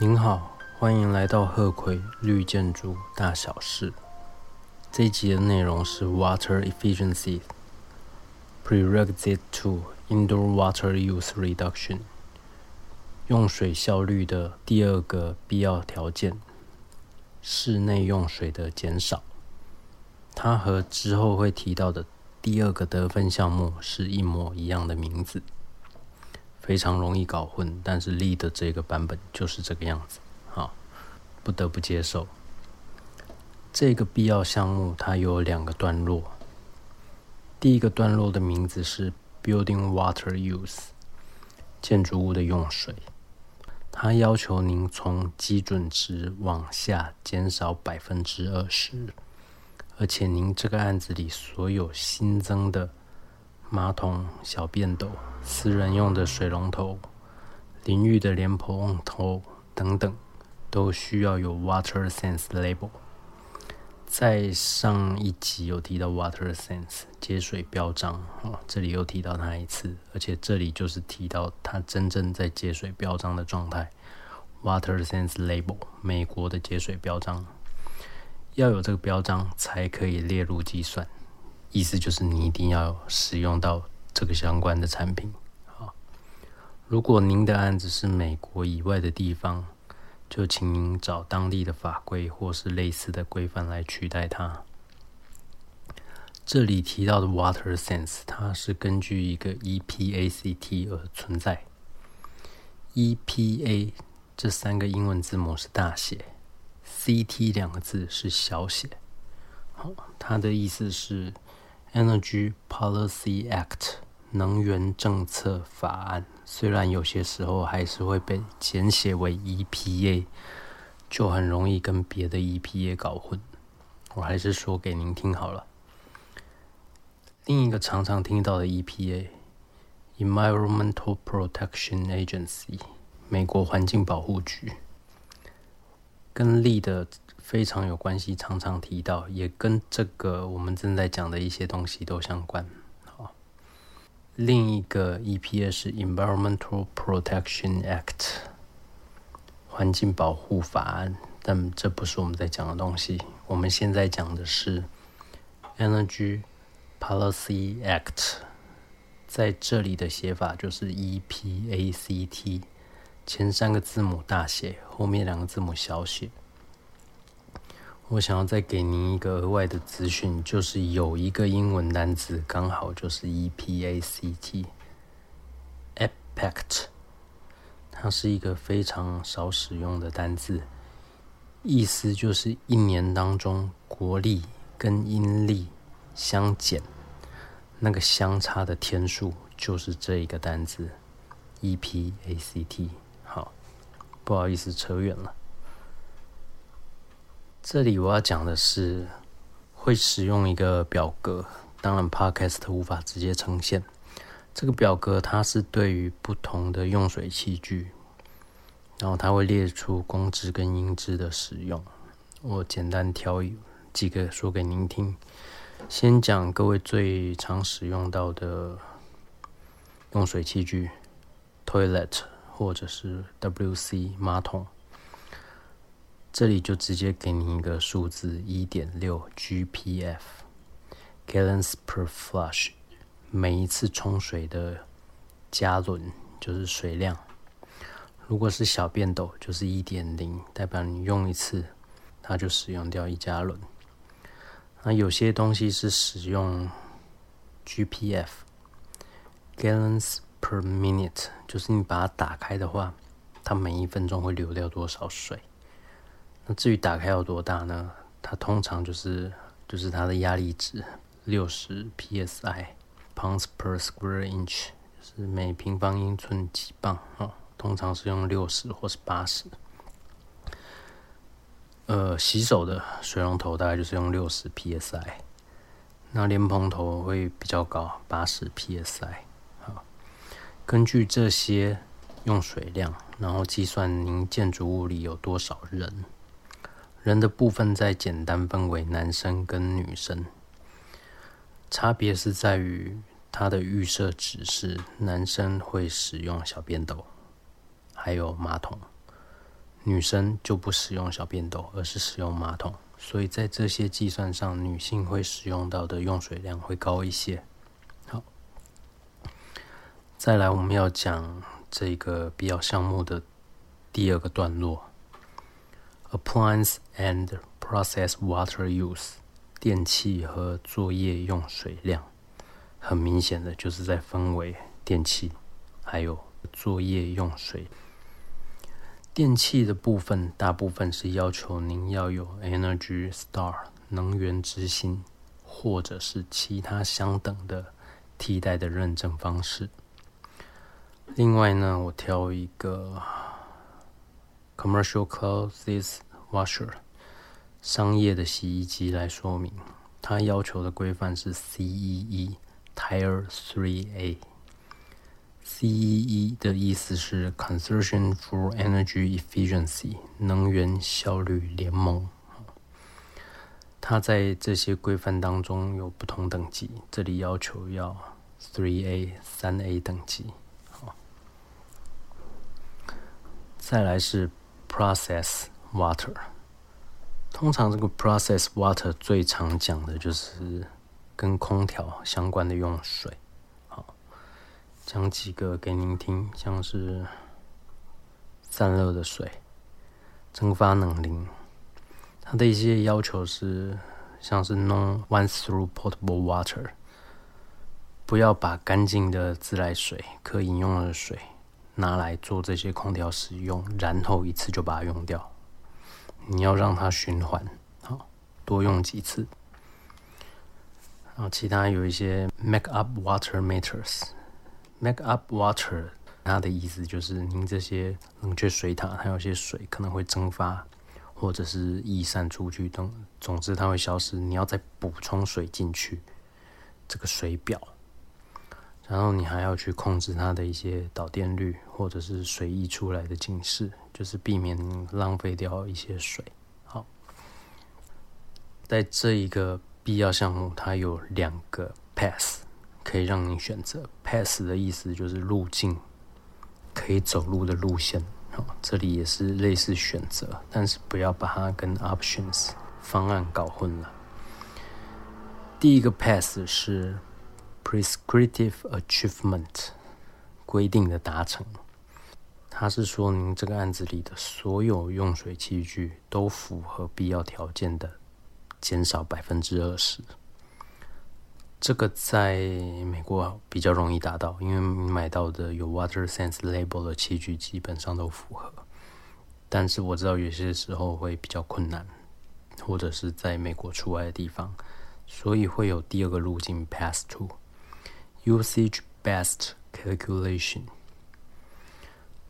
您好，欢迎来到鹤葵绿建筑大小事。这一集的内容是 Water Efficiency Prerequisite to Indoor Water Use Reduction，用水效率的第二个必要条件，室内用水的减少。它和之后会提到的第二个得分项目是一模一样的名字。非常容易搞混，但是力的这个版本就是这个样子，好，不得不接受。这个必要项目它有两个段落，第一个段落的名字是 Building Water Use，建筑物的用水，它要求您从基准值往下减少百分之二十，而且您这个案子里所有新增的。马桶、小便斗、私人用的水龙头、淋浴的莲蓬头等等，都需要有 Water Sense Label。在上一集有提到 Water Sense 接水标章，哦，这里又提到它一次，而且这里就是提到它真正在接水标章的状态，Water Sense Label，美国的节水标章，要有这个标章才可以列入计算。意思就是你一定要使用到这个相关的产品好。如果您的案子是美国以外的地方，就请您找当地的法规或是类似的规范来取代它。这里提到的 Water Sense，它是根据一个 EPACT 而存在。EPA 这三个英文字母是大写，CT 两个字是小写。好，它的意思是。Energy Policy Act 能源政策法案，虽然有些时候还是会被简写为 EPA，就很容易跟别的 EPA 搞混。我还是说给您听好了。另一个常常听到的 EPA，Environmental Protection Agency，美国环境保护局，跟力的。非常有关系，常常提到，也跟这个我们正在讲的一些东西都相关。好，另一个 EPA 是 Environmental Protection Act，环境保护法案，但这不是我们在讲的东西。我们现在讲的是 Energy Policy Act，在这里的写法就是 EPACT，前三个字母大写，后面两个字母小写。我想要再给您一个额外的资讯，就是有一个英文单词刚好就是 EPACT，EPACT，它是一个非常少使用的单字，意思就是一年当中国历跟阴历相减，那个相差的天数就是这一个单字 EPACT。不好意思，扯远了。这里我要讲的是，会使用一个表格，当然 Podcast 无法直接呈现。这个表格它是对于不同的用水器具，然后它会列出公制跟英制的使用。我简单挑几个说给您听。先讲各位最常使用到的用水器具，toilet 或者是 WC 马桶。这里就直接给你一个数字一点六 GPF，gallons per flush，每一次冲水的加仑就是水量。如果是小便斗，就是一点零，代表你用一次，它就使用掉一加仑。那有些东西是使用 GPF，gallons per minute，就是你把它打开的话，它每一分钟会流掉多少水。那至于打开有多大呢？它通常就是就是它的压力值六十 psi，pounds per square inch，是每平方英寸几磅啊？通常是用六十或是八十。呃，洗手的水龙头大概就是用六十 psi，那莲蓬头会比较高，八十 psi。根据这些用水量，然后计算您建筑物里有多少人。人的部分再简单分为男生跟女生，差别是在于它的预设值是男生会使用小便斗，还有马桶；女生就不使用小便斗，而是使用马桶。所以在这些计算上，女性会使用到的用水量会高一些。再来我们要讲这个必要项目的第二个段落：appliance and process water use，电器和作业用水量。很明显的就是在分为电器，还有作业用水。电器的部分，大部分是要求您要有 Energy Star 能源之星，或者是其他相等的替代的认证方式。另外呢，我挑一个 Commercial Clothes Washer 商业的洗衣机来说明，它要求的规范是 CEE。Tier Three A，CEE 的意思是 Consortium for Energy Efficiency，能源效率联盟。它在这些规范当中有不同等级，这里要求要 Three A 三 A 等级。好，再来是 Process Water，通常这个 Process Water 最常讲的就是。跟空调相关的用水，好，讲几个给您听，像是散热的水、蒸发冷凝，它的一些要求是，像是 non once through potable water，不要把干净的自来水、可饮用的水拿来做这些空调使用，然后一次就把它用掉，你要让它循环，好，多用几次。然后其他有一些 make up water meters，make up water，它的意思就是您这些冷却水塔，它有些水可能会蒸发，或者是逸散出去等，总之它会消失，你要再补充水进去，这个水表，然后你还要去控制它的一些导电率，或者是水溢出来的警示，就是避免浪费掉一些水。好，在这一个。必要项目，它有两个 pass 可以让你选择。pass 的意思就是路径，可以走路的路线。好，这里也是类似选择，但是不要把它跟 options 方案搞混了。第一个 pass 是 prescriptive achievement 规定的达成，它是说您这个案子里的所有用水器具都符合必要条件的。减少百分之二十，这个在美国比较容易达到，因为你买到的有 Water Sense Label 的器具基本上都符合。但是我知道有些时候会比较困难，或者是在美国除外的地方，所以会有第二个路径 Pass to Usage Best Calculation，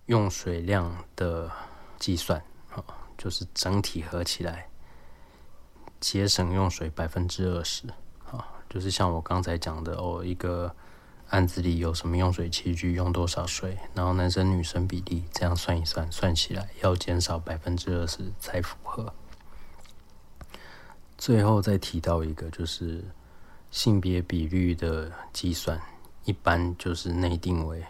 用水量的计算啊，就是整体合起来。节省用水百分之二十，啊，就是像我刚才讲的哦，一个案子里有什么用水器具用多少水，然后男生女生比例这样算一算，算起来要减少百分之二十才符合。最后再提到一个，就是性别比率的计算，一般就是内定为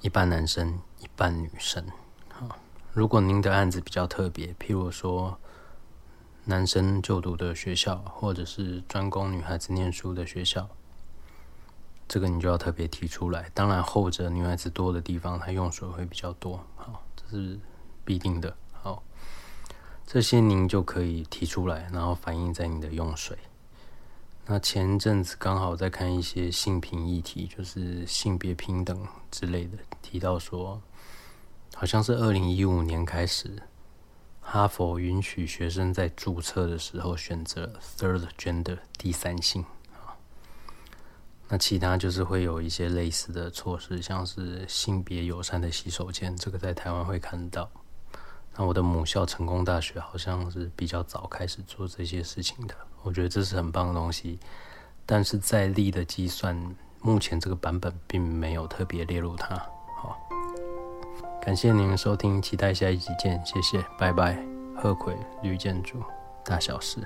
一半男生一半女生。好，如果您的案子比较特别，譬如说。男生就读的学校，或者是专攻女孩子念书的学校，这个你就要特别提出来。当然，后者女孩子多的地方，它用水会比较多，好，这是必定的。好，这些您就可以提出来，然后反映在你的用水。那前阵子刚好在看一些性平议题，就是性别平等之类的，提到说，好像是二零一五年开始。哈佛允许学生在注册的时候选择 third gender 第三性啊，那其他就是会有一些类似的措施，像是性别友善的洗手间，这个在台湾会看到。那我的母校成功大学好像是比较早开始做这些事情的，我觉得这是很棒的东西。但是在力的计算，目前这个版本并没有特别列入它。好。感谢您的收听，期待下一集见，谢谢，拜拜。贺葵绿建筑，大小事。